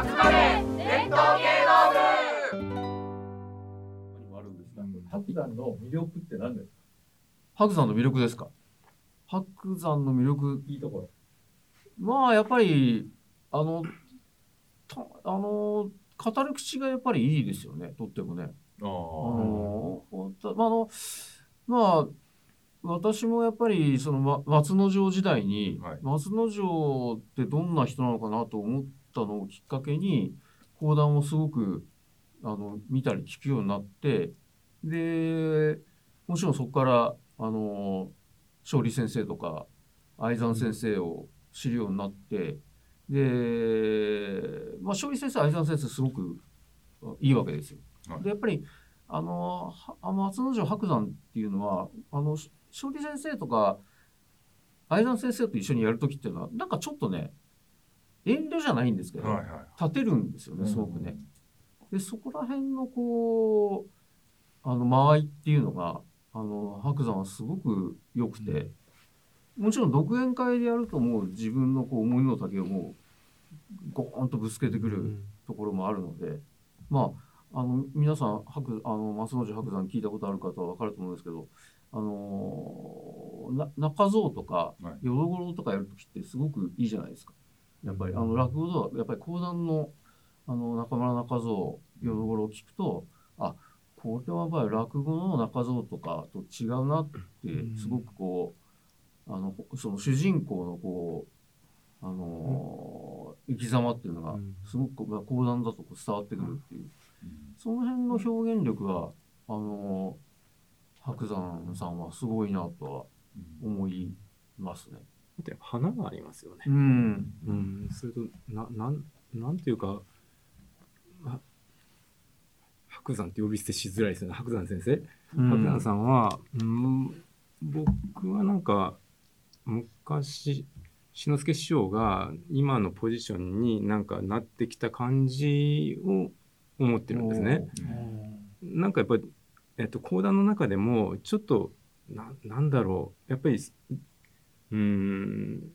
集まれ伝統芸能部あるんですが、白山の魅力って何ですか？白山の魅力ですか？白山の魅力。いいところ。まあやっぱりあのたあの語り口がやっぱりいいですよね。とってもね。ああのたまああのまあ私もやっぱりそのま松之丞時代に、はい。松之丞ってどんな人なのかなと思ったのをきっかけに講談をすごくあの見たり聞くようになってでもちろんそこからあの勝利先生とか愛山先生を知るようになってで、まあ、勝利先生愛山先生すごくあいいわけですよ。はいでやっぱりあのはあの松之丞白山っていうのはあのし勝利先生とか愛山先生と一緒にやる時っていうのはなんかちょっとね遠慮じゃないんですけど、はいはい。立てるんですよねすごくね。でそこら辺のこうあの間合いっていうのがあの白山はすごく良くて、もちろん独演会でやるともう自分のこう思いの丈をもうゴーンとぶつけてくるところもあるので、まああの皆さん白あの松之丞白山聞いたことある方は分かると思うんですけど、あのな中蔵とかはい淀五郎とかやる時ってすごくいいじゃないですか。やっぱりあの落語ではやっぱり講談のあの中村中蔵淀五郎を聞くとあこれはやっぱり落語の中蔵とかと違うなってすごくこうあのその主人公のこうあの生き様っていうのがうん。すごくまあ講談だとこう伝わってくるっていう。その辺の表現力はあの白山さんはすごいなとは思いますね。だって花がありますよね。うん、うん、それとななんなんていうか、ま白山って呼び捨てしづらいですよね白山先生。白山さんは、うん、僕はなんか昔志の輔師匠が今のポジションになんかなってきた感じを思ってるんですね。なんかやっぱり、えっと、講談の中でもちょっとななんだろうやっぱりうん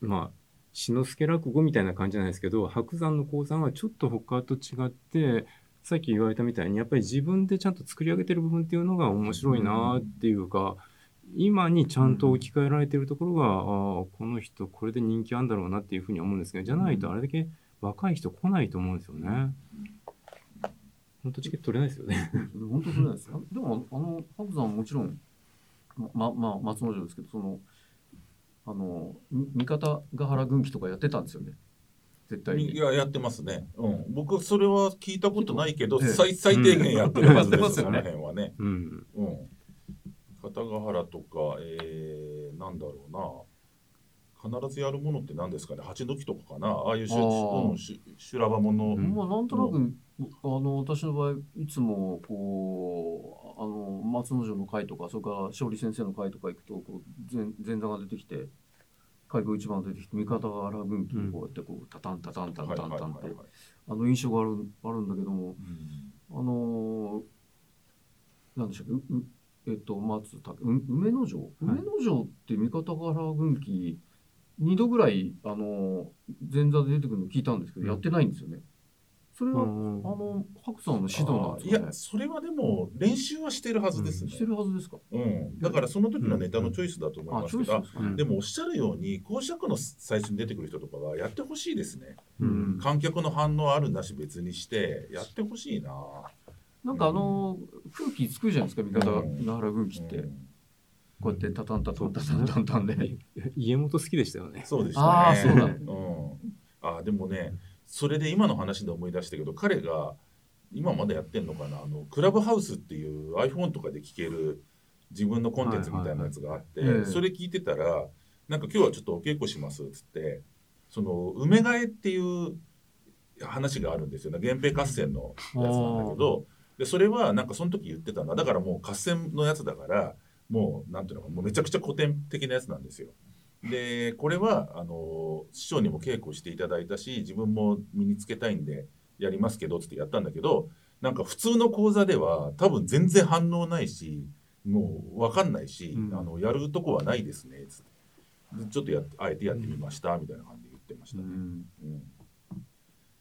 まあ志の輔落語みたいな感じじゃないですけど白山の講談はちょっと他と違ってさっき言われたみたいにやっぱり自分でちゃんと作り上げてる部分っていうのが面白いなっていうか、今にちゃんと置き換えられてるところが、ああこの人これで人気あるんだろうなっていうふうに思うんですけどじゃないとあれだけ若い人来ないと思うんですよね。本当チケット取れないですよね。本当それなんですよ。でもあの白山もちろんままあ松之丞ですけどそのあのみ三方ヶ原軍記とかやってたんですよね。絶対に。いや、やってますね。うん。僕、それは聞いたことないけど、ええ最最低限やってるはずです、その辺はね。うんうん。片ヶ原とか、えー、なんだろうな。必ずやるものって何ですかね八時とかかなああいうしゅうんし修羅場もの、うんまあなんとなく、あの私の場合いつもこうあの松之丞の会とかそれから勝利先生の会とか行くとこう前前座が出てきて海軍一番出てきて三方ヶ原軍記をこうやってこうタタンタタンタンタンタンってあの印象があるあるんだけどもうん。あのーなんでしたっけえっと松竹う梅之丞？梅之丞って三方ヶ原軍記二度ぐらいあの前座で出てくるの聞いたんですけど、うん。やってないんですよね。それは、うんあの白さんの指導なんですかね？いや。それはでも練習はしてるはずですね、してるはずですか。うん、だからその時のネタのチョイスだと思いあ、ますけど。うん。でもおっしゃるように講釈の最初に出てくる人とかはやってほしいですね。うん。観客の反応あるなし別にしてやってほしいな。なんかあの空気作るじゃないですか？三方ヶ原軍記って、うん。こうやってタタンタタンタタンタンタンで。家元好きでしたよね。そうでしたねあーそうだうん、あーでもねそれで今の話で思い出したけど彼が今まだやってんのかな？あのクラブハウスっていう iPhone とかで聴ける自分のコンテンツみたいなやつがあって、それ聞いてたらなんか今日はちょっとお稽古しますっつってその梅替えっていう話があるんですよ。ね源平合戦のやつなんだけどでそれはなんかその時言ってたのはだからもう合戦のやつだからもうなんていうのかもうめちゃくちゃ古典的なやつなんですよ。でこれはあの師匠にも稽古していただいたし自分も身につけたいんでやりますけどつってやったんだけどなんか普通の講座では多分全然反応ないしもう分かんないし、うん。あのやるとこはないですねつって。でちょっとやっあえてやってみましたみたいな感じで言ってましたね。うん。うん。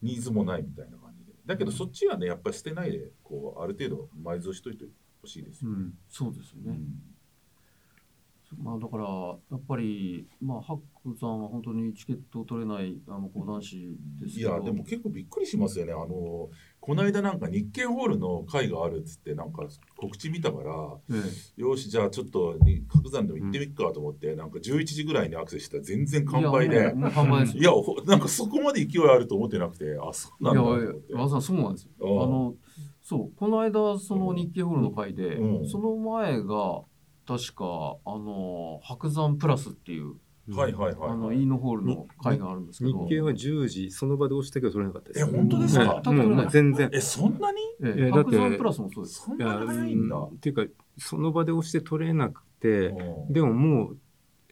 ニーズもないみたいな感じで。だけどそっちはねやっぱり捨てないでこうある程度埋蔵しといてほしいですよね。うん、そうですよね。うんまあだからやっぱりまあハックさんは本当にチケットを取れないあの講談師ですいけど。やでも結構びっくりしますよねあのこの間なんか日経ホールの会があるっつってなんか告知見たからえよしじゃあちょっとに角山でも行ってみっかと思って、なんか11時ぐらいにアクセスしたら全然え完売でいや。いやほなんかそこまで勢いあると思ってなくてあそうなんだと思っそうなんですよ。あの、そう、この間、その日経ホールの会で、うんその前が、確か、あの、白山プラスっていう、はいはいはい、あの、はいイーノホールの会があるんですけど、日経は10時その場で押したけど取れなかったですえ本当ですか？うもう全然。えそんなに？えだって白山プラスもそうです。いやそんなに早いんだ、うんっていうかその場で押して取れなくてうん。でももう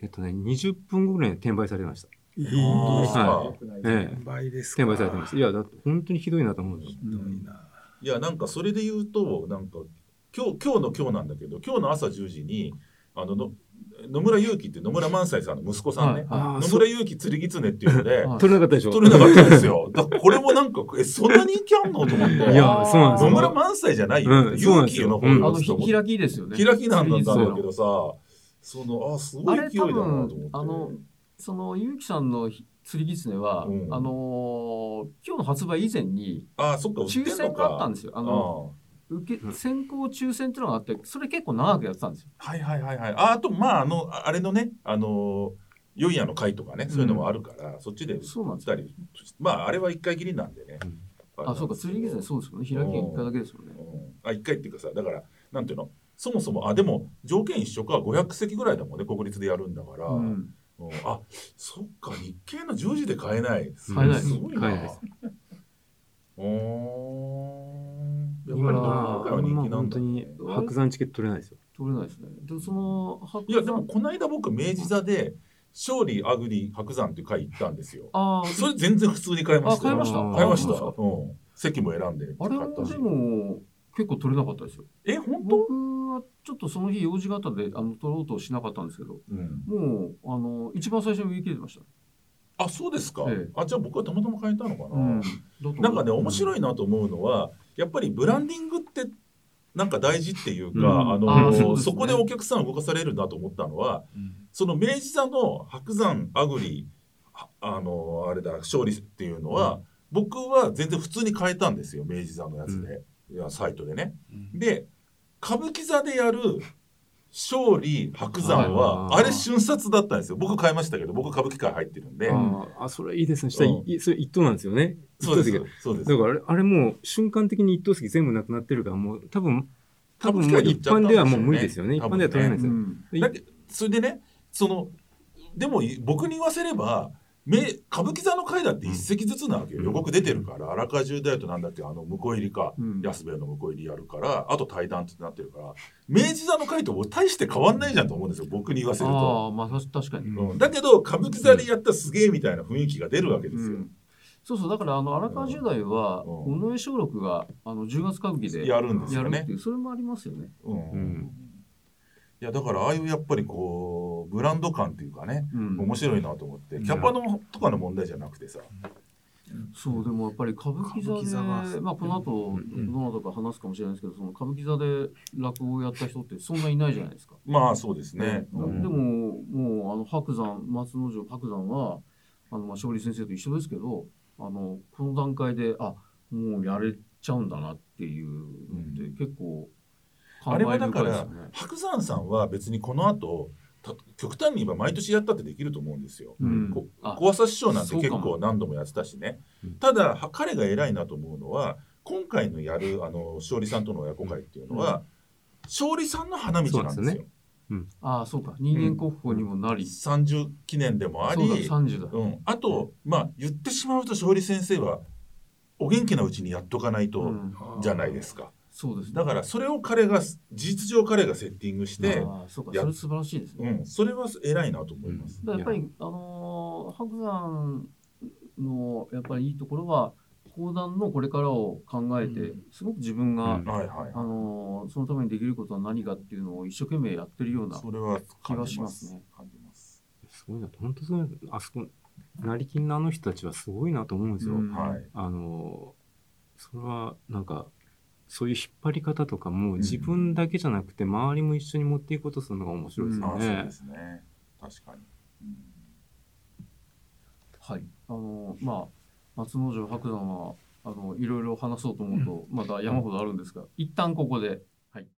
えっとね20分後ぐらいに転売されてました。本当ですか、転売ですか？転売されてます。いやだって本当にひどいなと思うひどいな。いやなんかそれで言うとなんか今日今日の今日なんだけど今日の朝10時にあのの野村祐希って野村萬斎さんの息子さんね、野村祐希釣り狐っていうので、はい取れなかったでしょ取れなかったんですよ。だからこれもなんか、え、そんな人気あんのと思って。いやそうなんですよ野村萬斎じゃないよ。うんそうなんですよ勇気の方あの開きですよね。開きなんだそうだけどさ、その、あ、すごい勢いだなと思って。あのその、ゆうきさんのひ釣り狐は、うんあのー今日の発売以前に、あ、そっか、売ってんのか。抽選があったんですよ。ああの、受け、先行抽選っていうのがあって、それ結構長くやってたんですよ。はいはいはいはい。ああと、まあ、あの、あれのね、あの、ヨイヤの会とかね、そういうのもあるから、そっちで売そうなんです。ったり、まあ、あれは一回きりなんでね。あ、そうか、釣り狐そうですよね。開きが一回だけですよね。うん。あ一回っていうかさだからなんていうの？そもそもあでも条件一緒か500席ぐらいだもんね国立でやるんだから、うん。うん。あそっか日経の10時で買えない。買えない。すごいな。買えないです。おーやっぱり今どの回は人気なんだ本当に白山チケット取れないですよ。取れないですね。で、その、白いやでもこの間僕明治座で勝利アグリ白山っていう会行ったんですよ。ああ、それ全然普通に買いました。買いました。買いました、ううん、席も選んであれ買ったしもでも、結構取れなかったですよ。え本当、僕はちょっとその日用事があったんで、あの、取ろうとしなかったんですけど、うん、もう、あの、一番最初に売り切れてました。あそうですか、ええ。あじゃあ僕はたまたま買えたのかな、うん。なんかね面い。白いなと思うのはやっぱりブランディングってなんか大事っていうか、うん。あのね。そこでお客さん動かされるなと思ったのはその明治座の白山アグリはあのあれだ勝利っていうのは、僕は全然普通に買えたんですよ明治座のやつで、いやサイトでね。で歌舞伎座でやる勝利白山は、はいあれ瞬殺だったんですよ。僕買いましたけど僕歌舞伎界入ってるんで、うんあーあそれいいですね。したらうん。いそれ一等なんですよねそうですそうです。だからあれあれもう瞬間的に一等席全部なくなってるからもう多分多分もう一般ではもう無理ですよね。ね般では取れないですよ、うん。でだけそれでねそのでもい僕に言わせればめ歌舞伎座の会だって一席ずつなわけよ、うん。予告出てるから荒川十大となんだっけあの向こう入りか、うん。安兵衛の向こう入りやるからあと対談ってなってるから明治座の会と大して変わんないじゃんと思うんですよ。僕に言わせると。ああ、まあ、た確かに。うん、だけど歌舞伎座でやったらすげえみたいな雰囲気が出るわけですよ。うんそうそう、だから、あの、荒川十代は、うん。尾上松緑が、あの、10月歌舞伎でやるんですよね。やるっていう、それもありますよね。うん。ん。いやだからああいうやっぱりこうブランド感っていうかねうん。面白いなと思ってうん。キャパのとかの問題じゃなくてさ、そう、でもやっぱり歌舞伎座で、座はまあ、この後、うんどなたか話すかもしれないですけど、その歌舞伎座で落語をやった人ってそんないないじゃないですか。まあそうですね。でうん。も、もう、あの、白山、松之丞白山は、あの、まあ、勝利先生と一緒ですけど、あの、この段階で、あ、もうやれちゃうんだなっていうのって結構、あれはだから白山さんは別にこの後た極端に言えば毎年やったってできると思うんですよ。うん。小朝師匠なんて結構何度もやってたしね。うん。ただは彼が偉いなと思うのは今回のやるあの勝利さんとの親子会っていうのは、勝利さんの花道なんですよ。そうですああ、そうか。人間国宝にもなり、30記念でもあそうだ、り、30だ。うん、あとまあ言ってしまうと勝利先生はお元気なうちにやっとかないと、うんじゃないですか。そうですね。だからそれを彼が事実上彼がセッティングして、ああそうか、やそれ素晴らしいですね。うん、それは偉いなと思います。だからやっぱり、あのー白山のやっぱりいいところは、講談のこれからを考えて、うんすごく自分が、うんはいはいあのーそのためにできることは何かっていうのを一生懸命やってるような。それは感じ気がしますね感じます。すごいな本当すごいなあそこ成金のあの人たちはすごいなと思うんですよ。うんはい。あのそれはなんかそういう引っ張り方とかも自分だけじゃなくて周りも一緒に持っていくことするのが面白いですよああ、そうねで。すね。確かに。うんはい。あの、まあ、松之丞白山は、あの、いろいろ話そうと思うと、また山ほどあるんですが、一旦ここで